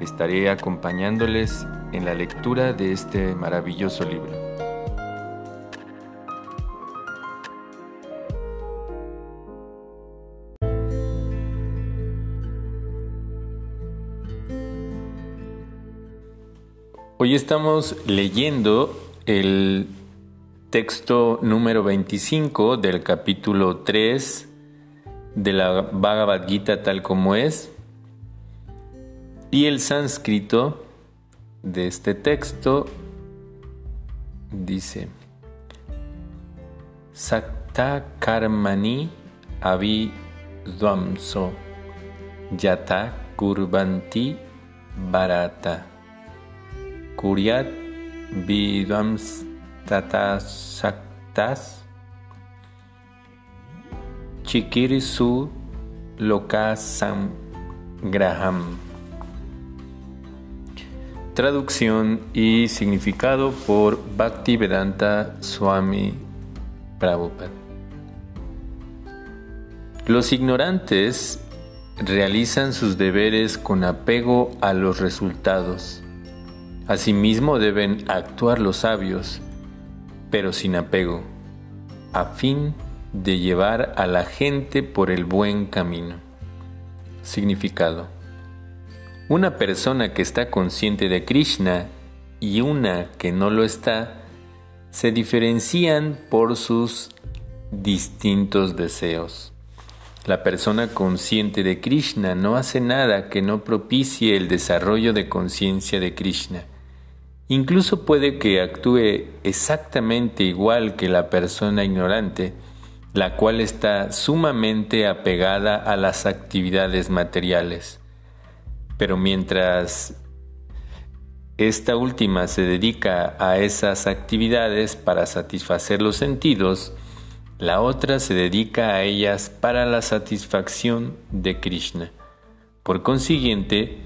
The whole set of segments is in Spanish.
Estaré acompañándoles en la lectura de este maravilloso libro. Hoy estamos leyendo el texto número 25 del capítulo 3 de la Bhagavad Gita tal como es. Y el sánscrito de este texto dice, Sakta karmani avidvamso yata kurbanti barata kuryat vidvams tata saktas chikirisu lokasam graham Traducción y significado por Bhaktivedanta Swami Prabhupada. Los ignorantes realizan sus deberes con apego a los resultados Asimismo deben actuar los sabios, pero sin apego, a fin de llevar a la gente por el buen camino. Significado. Una persona que está consciente de Krishna y una que no lo está, se diferencian por sus distintos deseos. La persona consciente de Krishna no hace nada que no propicie el desarrollo de conciencia de Krishna Incluso puede que actúe exactamente igual que la persona ignorante, la cual está sumamente apegada a las actividades materiales. Pero mientras esta última se dedica a esas actividades para satisfacer los sentidos, la otra se dedica a ellas para la satisfacción de Krishna. Por consiguiente,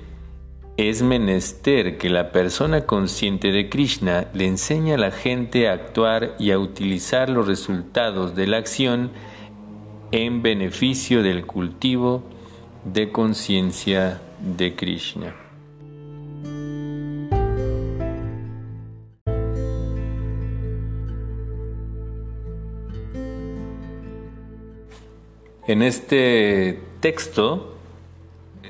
es menester que la persona consciente de Krishna le enseñe a la gente a actuar y a utilizar los resultados de la acción en beneficio del cultivo de conciencia de Krishna. En este texto,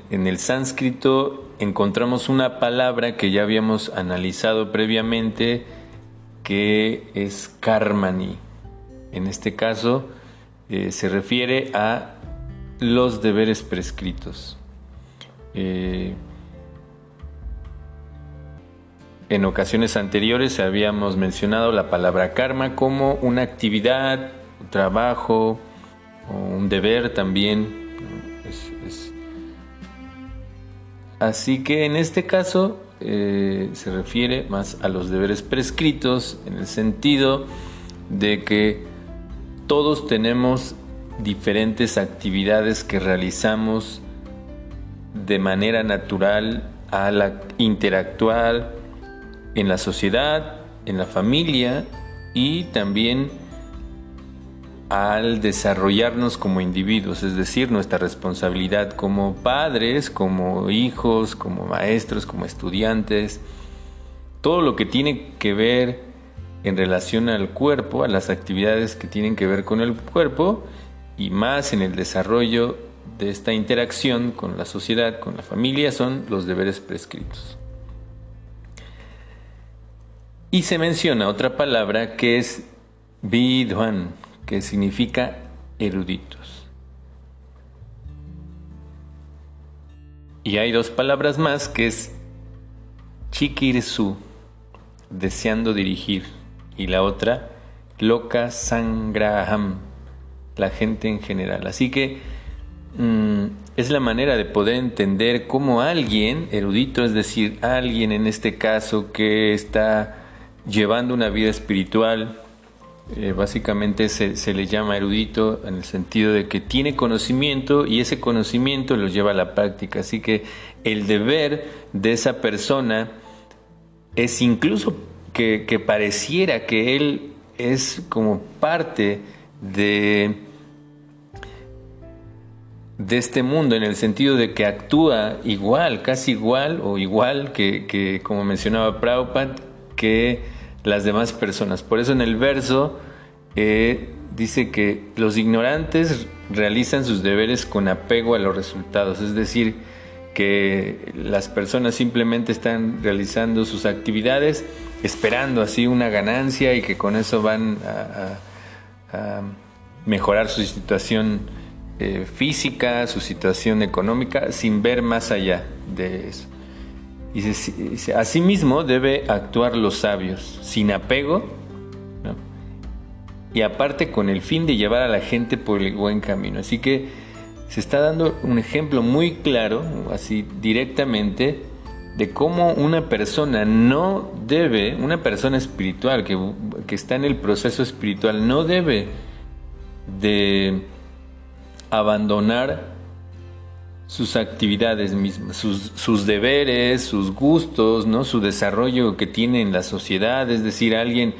en el sánscrito, encontramos una palabra que ya habíamos analizado previamente que es karmani. En este caso eh, se refiere a los deberes prescritos. Eh, en ocasiones anteriores habíamos mencionado la palabra karma como una actividad, un trabajo o un deber también. Así que en este caso eh, se refiere más a los deberes prescritos en el sentido de que todos tenemos diferentes actividades que realizamos de manera natural al interactuar en la sociedad, en la familia y también al desarrollarnos como individuos, es decir, nuestra responsabilidad como padres, como hijos, como maestros, como estudiantes, todo lo que tiene que ver en relación al cuerpo, a las actividades que tienen que ver con el cuerpo y más en el desarrollo de esta interacción con la sociedad, con la familia, son los deberes prescritos. Y se menciona otra palabra que es vidwan, que significa eruditos. Y hay dos palabras más que es chikirsu, deseando dirigir, y la otra loka sangraham, la gente en general. Así que mm, es la manera de poder entender cómo alguien erudito, es decir, alguien en este caso que está llevando una vida espiritual, eh, básicamente se, le llama erudito en el sentido de que tiene conocimiento y ese conocimiento lo lleva a la práctica. Así que el deber de esa persona es incluso que pareciera que él es como parte de de este mundo en el sentido de que actúa igual, casi igual o igual que, que como mencionaba Prabhupada, que las demás personas. Por eso en el verso eh, dice que los ignorantes realizan sus deberes con apego a los resultados, es decir, que las personas simplemente están realizando sus actividades esperando así una ganancia y que con eso van a, mejorar su situación eh, física, su situación económica, sin ver más allá de eso. Y asimismo debe actuar los sabios, sin apego, y aparte con el fin de llevar a la gente por el buen camino. Así que se está dando un ejemplo muy claro, así directamente, de cómo una persona no debe, una persona espiritual que, que está en el proceso espiritual, no debe de abandonar sus actividades mismas, sus, deberes, sus gustos, ¿no? su desarrollo que tiene en la sociedad, es decir, alguien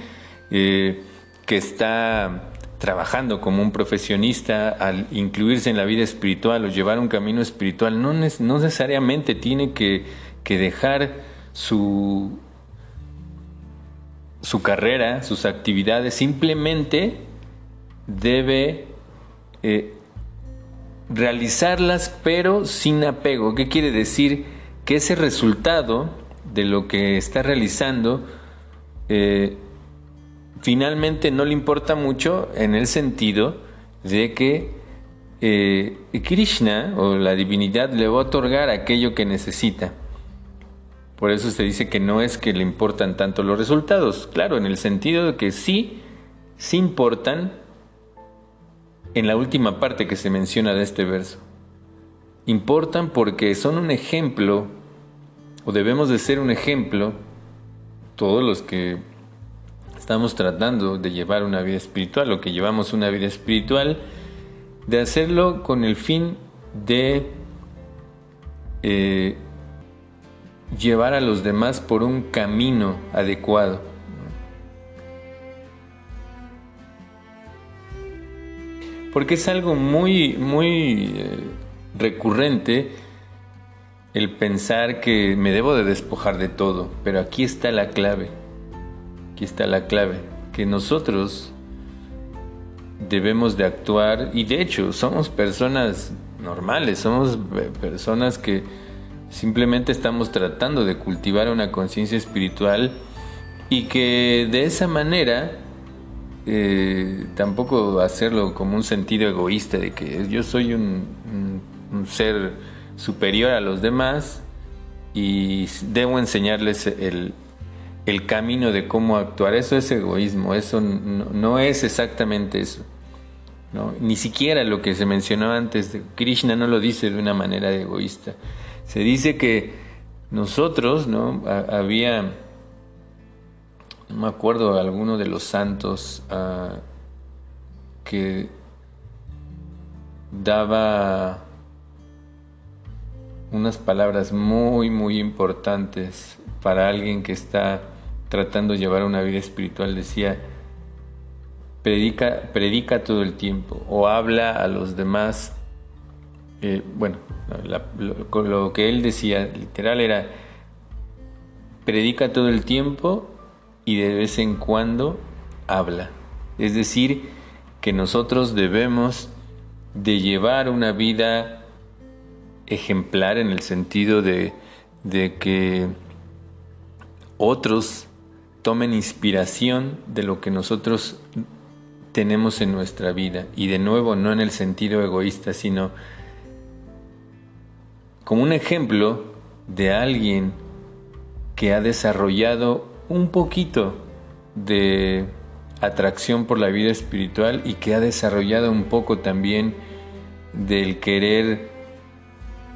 eh, que está trabajando como un profesionista al incluirse en la vida espiritual o llevar un camino espiritual, no, no necesariamente tiene que, dejar su, su carrera, sus actividades, simplemente debe eh, realizarlas pero sin apego. ¿Qué quiere decir? Que ese resultado de lo que está realizando eh, finalmente no le importa mucho en el sentido de que eh, Krishna o la divinidad le va a otorgar aquello que necesita. Por eso se dice que no es que le importan tanto los resultados. Claro, en el sentido de que sí, sí importan, en la última parte que se menciona de este verso. Importan porque son un ejemplo, o debemos de ser un ejemplo, todos los que estamos tratando de llevar una vida espiritual o que llevamos una vida espiritual, de hacerlo con el fin de eh, llevar a los demás por un camino adecuado porque es algo muy, muy eh, recurrente el pensar que me debo de despojar de todo, pero aquí está la clave, aquí está la clave, que nosotros debemos de actuar y de hecho somos personas normales, somos personas que simplemente estamos tratando de cultivar una conciencia espiritual y que de esa manera eh, tampoco hacerlo como un sentido egoísta de que yo soy un, ser superior a los demás y debo enseñarles el, camino de cómo actuar. Eso es egoísmo, eso no, es exactamente eso. Ni siquiera lo que se mencionó antes, Krishna no lo dice de una manera egoísta. Se dice que nosotros, ¿no? había no me acuerdo alguno de los santos ah, que daba unas palabras muy muy importantes para alguien que está tratando de llevar una vida espiritual. Decía predica predica todo el tiempo o habla a los demás eh, bueno lo, lo que él decía literal era predica todo el tiempo y de vez en cuando habla. Es decir, que nosotros debemos de llevar una vida ejemplar en el sentido de, de que otros tomen inspiración de lo que nosotros tenemos en nuestra vida. Y de nuevo, no en el sentido egoísta, sino como un ejemplo de alguien que ha desarrollado un poquito de atracción por la vida espiritual y que ha desarrollado un poco también del querer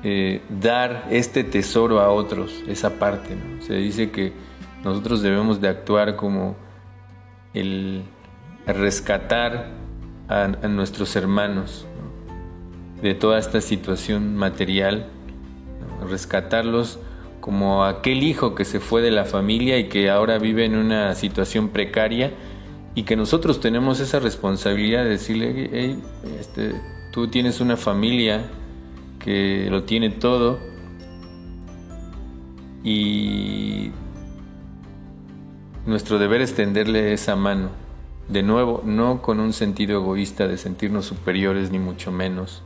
eh, dar este tesoro a otros, esa parte. Se dice que nosotros debemos de actuar como el rescatar a, nuestros hermanos de toda esta situación material, rescatarlos como aquel hijo que se fue de la familia y que ahora vive en una situación precaria y que nosotros tenemos esa responsabilidad de decirle, hey, este, tú tienes una familia que lo tiene todo y nuestro deber es tenderle esa mano. De nuevo, no con un sentido egoísta de sentirnos superiores ni mucho menos,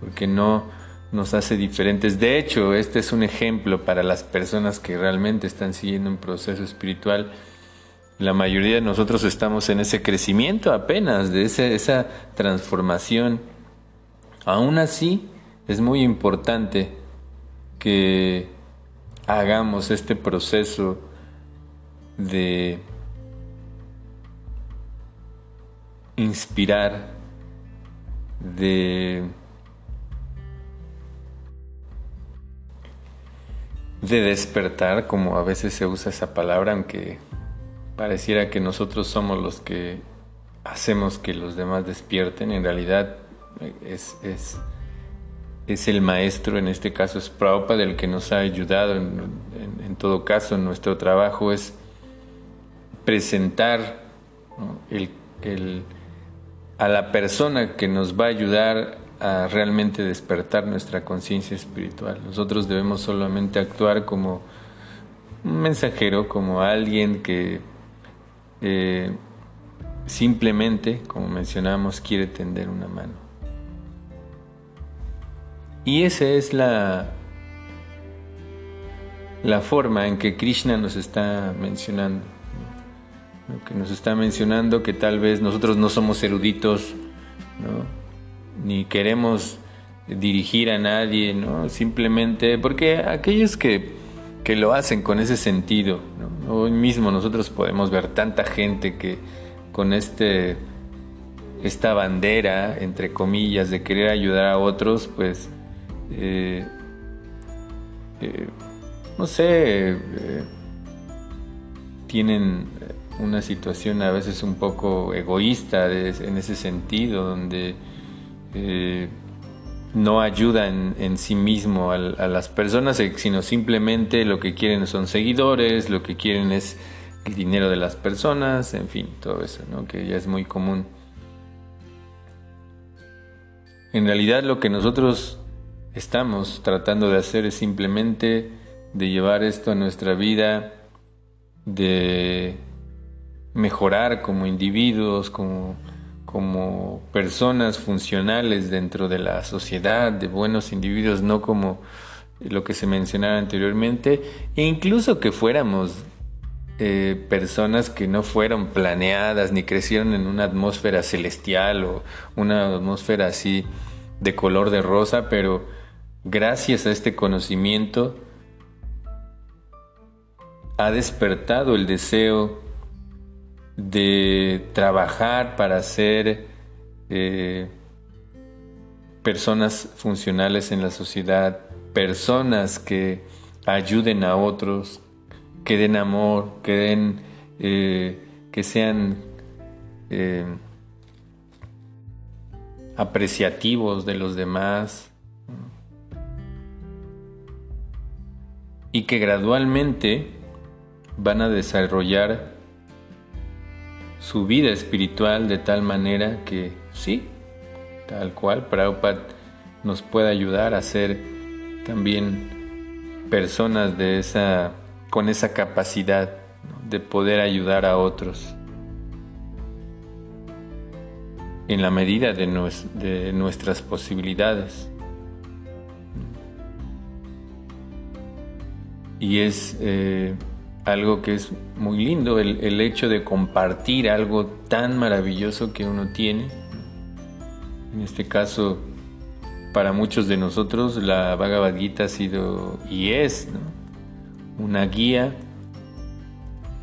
porque no nos hace diferentes. De hecho, este es un ejemplo para las personas que realmente están siguiendo un proceso espiritual. La mayoría de nosotros estamos en ese crecimiento apenas, de esa transformación. Aún así, es muy importante que hagamos este proceso de inspirar, de, de despertar, como a veces se usa esa palabra, aunque pareciera que nosotros somos los que hacemos que los demás despierten, en realidad es, es, es el maestro, en este caso es Prabhupada, el que nos ha ayudado, en, todo caso nuestro trabajo es presentar el, a la persona que nos va a ayudar a realmente despertar nuestra conciencia espiritual. Nosotros debemos solamente actuar como un mensajero, como alguien que eh, simplemente, como mencionamos, quiere tender una mano. Y esa es la, la forma en que Krishna nos está mencionando que nos está mencionando que tal vez nosotros no somos eruditos, ni queremos dirigir a nadie, ¿no? simplemente porque aquellos que, que lo hacen con ese sentido, hoy mismo nosotros podemos ver tanta gente que con este esta bandera, entre comillas, de querer ayudar a otros, pues, eh, eh, no sé, eh, tienen una situación a veces un poco egoísta en ese sentido, donde eh, no ayuda en, sí mismo a, las personas, eh, sino simplemente lo que quieren son seguidores, lo que quieren es el dinero de las personas, en fin, todo eso, ¿no? que ya es muy común. En realidad lo que nosotros estamos tratando de hacer es simplemente de llevar esto a nuestra vida, de mejorar como individuos, como, como personas funcionales dentro de la sociedad, de buenos individuos, no como lo que se mencionaba anteriormente, e incluso que fuéramos eh, personas que no fueron planeadas ni crecieron en una atmósfera celestial o una atmósfera así de color de rosa, pero gracias a este conocimiento ha despertado el deseo de trabajar para ser eh, personas funcionales en la sociedad, personas que ayuden a otros, que den amor, que den, eh, que sean eh, apreciativos de los demás y que gradualmente van a desarrollar su vida espiritual de tal manera que sí, tal cual, Prabhupada nos puede ayudar a ser también personas de esa, con esa capacidad de poder ayudar a otros en la medida de, de nuestras posibilidades. Y es eh, algo que es muy lindo, el, hecho de compartir algo tan maravilloso que uno tiene. En este caso, para muchos de nosotros, la Bhagavad Gita ha sido y es una guía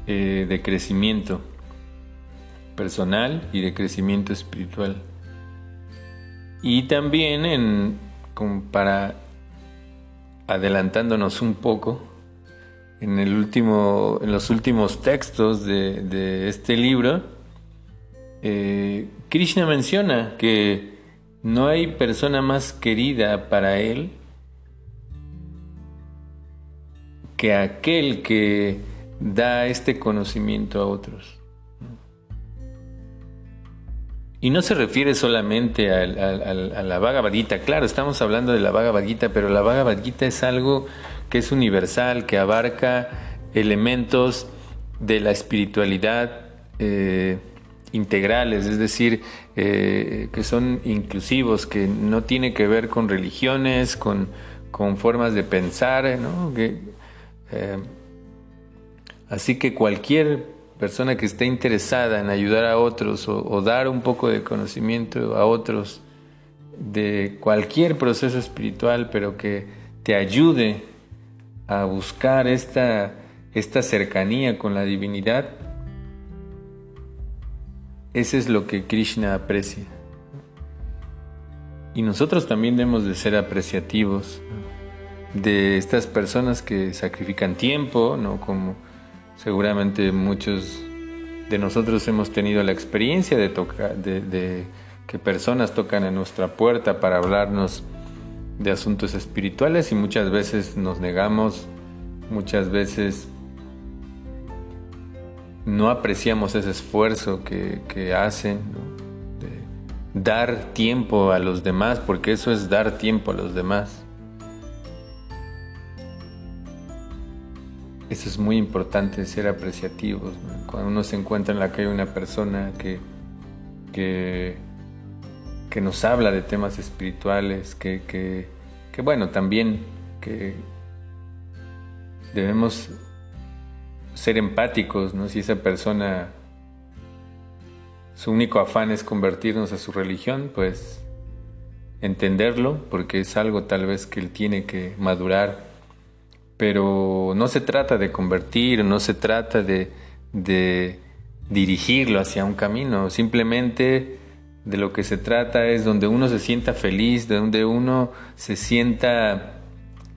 eh, de crecimiento personal y de crecimiento espiritual. Y también en, para adelantándonos un poco, en, el último, en los últimos textos de, este libro, eh, Krishna menciona que no hay persona más querida para él que aquel que da este conocimiento a otros. Y no se refiere solamente a, la Bhagavad Gita. Claro, estamos hablando de la Bhagavad Gita, pero la Bhagavad Gita es algo que es universal, que abarca elementos de la espiritualidad eh, integrales, es decir, eh, que son inclusivos, que no tiene que ver con religiones, con, formas de pensar, eh, así que cualquier persona que esté interesada en ayudar a otros o, dar un poco de conocimiento a otros de cualquier proceso espiritual, pero que te ayude a buscar esta, esta cercanía con la divinidad, ese es lo que Krishna aprecia. Y nosotros también debemos de ser apreciativos de estas personas que sacrifican tiempo, ¿no? Como Seguramente muchos de nosotros hemos tenido la experiencia de, tocar, de, que personas tocan en nuestra puerta para hablarnos de asuntos espirituales y muchas veces nos negamos, muchas veces no apreciamos ese esfuerzo que, hacen, de dar tiempo a los demás, porque eso es dar tiempo a los demás. Eso es muy importante, ser apreciativos. Cuando uno se encuentra en la calle una persona que, que, nos habla de temas espirituales, que, que, bueno, también que debemos ser empáticos, ¿no? Si esa persona, su único afán es convertirnos a su religión, pues entenderlo, porque es algo tal vez que él tiene que madurar pero no se trata de convertir, no se trata de, dirigirlo hacia un camino, simplemente de lo que se trata es donde uno se sienta feliz, donde uno se sienta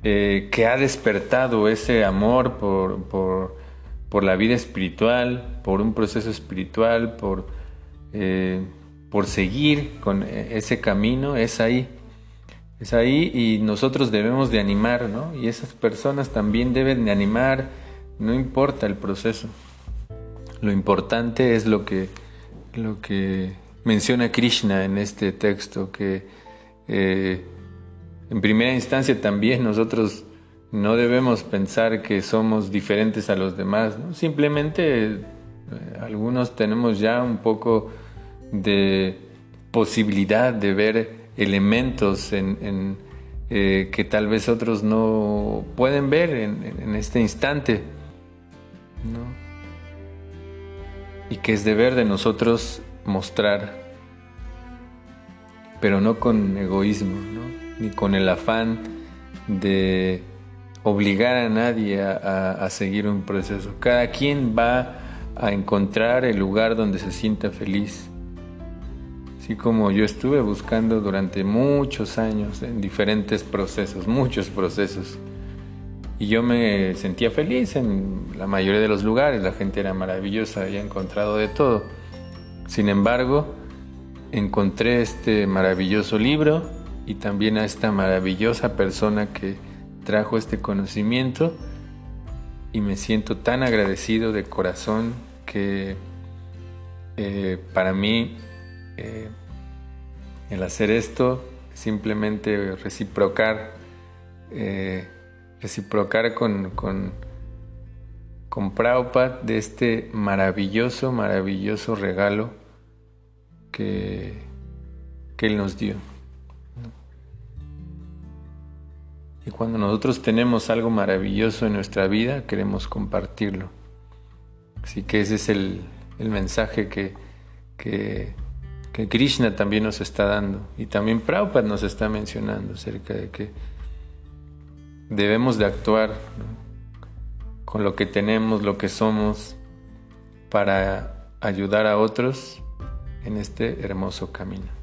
eh, que ha despertado ese amor por, la vida espiritual, por un proceso espiritual, por, eh, por seguir con ese camino, es ahí. Es ahí y nosotros debemos de animar, ¿no? Y esas personas también deben de animar, no importa el proceso. Lo importante es lo que, lo que menciona Krishna en este texto, que eh, en primera instancia también nosotros no debemos pensar que somos diferentes a los demás, simplemente eh, algunos tenemos ya un poco de posibilidad de ver elementos en, eh, que tal vez otros no pueden ver en, este instante. Y que es deber de nosotros mostrar, pero no con egoísmo, ni con el afán de obligar a nadie a seguir un proceso. Cada quien va a encontrar el lugar donde se sienta feliz así como yo estuve buscando durante muchos años en diferentes procesos, muchos procesos. Y yo me sentía feliz en la mayoría de los lugares, la gente era maravillosa, había encontrado de todo. Sin embargo, encontré este maravilloso libro y también a esta maravillosa persona que trajo este conocimiento y me siento tan agradecido de corazón que eh, para mí eh, el hacer esto, simplemente reciprocar, eh, reciprocar con, con, con Prabhupada de este maravilloso, maravilloso regalo que, que Él nos dio. Y cuando nosotros tenemos algo maravilloso en nuestra vida, queremos compartirlo. Así que ese es el, el mensaje que, que Krishna también nos está dando y también Prabhupada nos está mencionando acerca de que debemos de actuar con lo que tenemos, lo que somos, para ayudar a otros en este hermoso camino.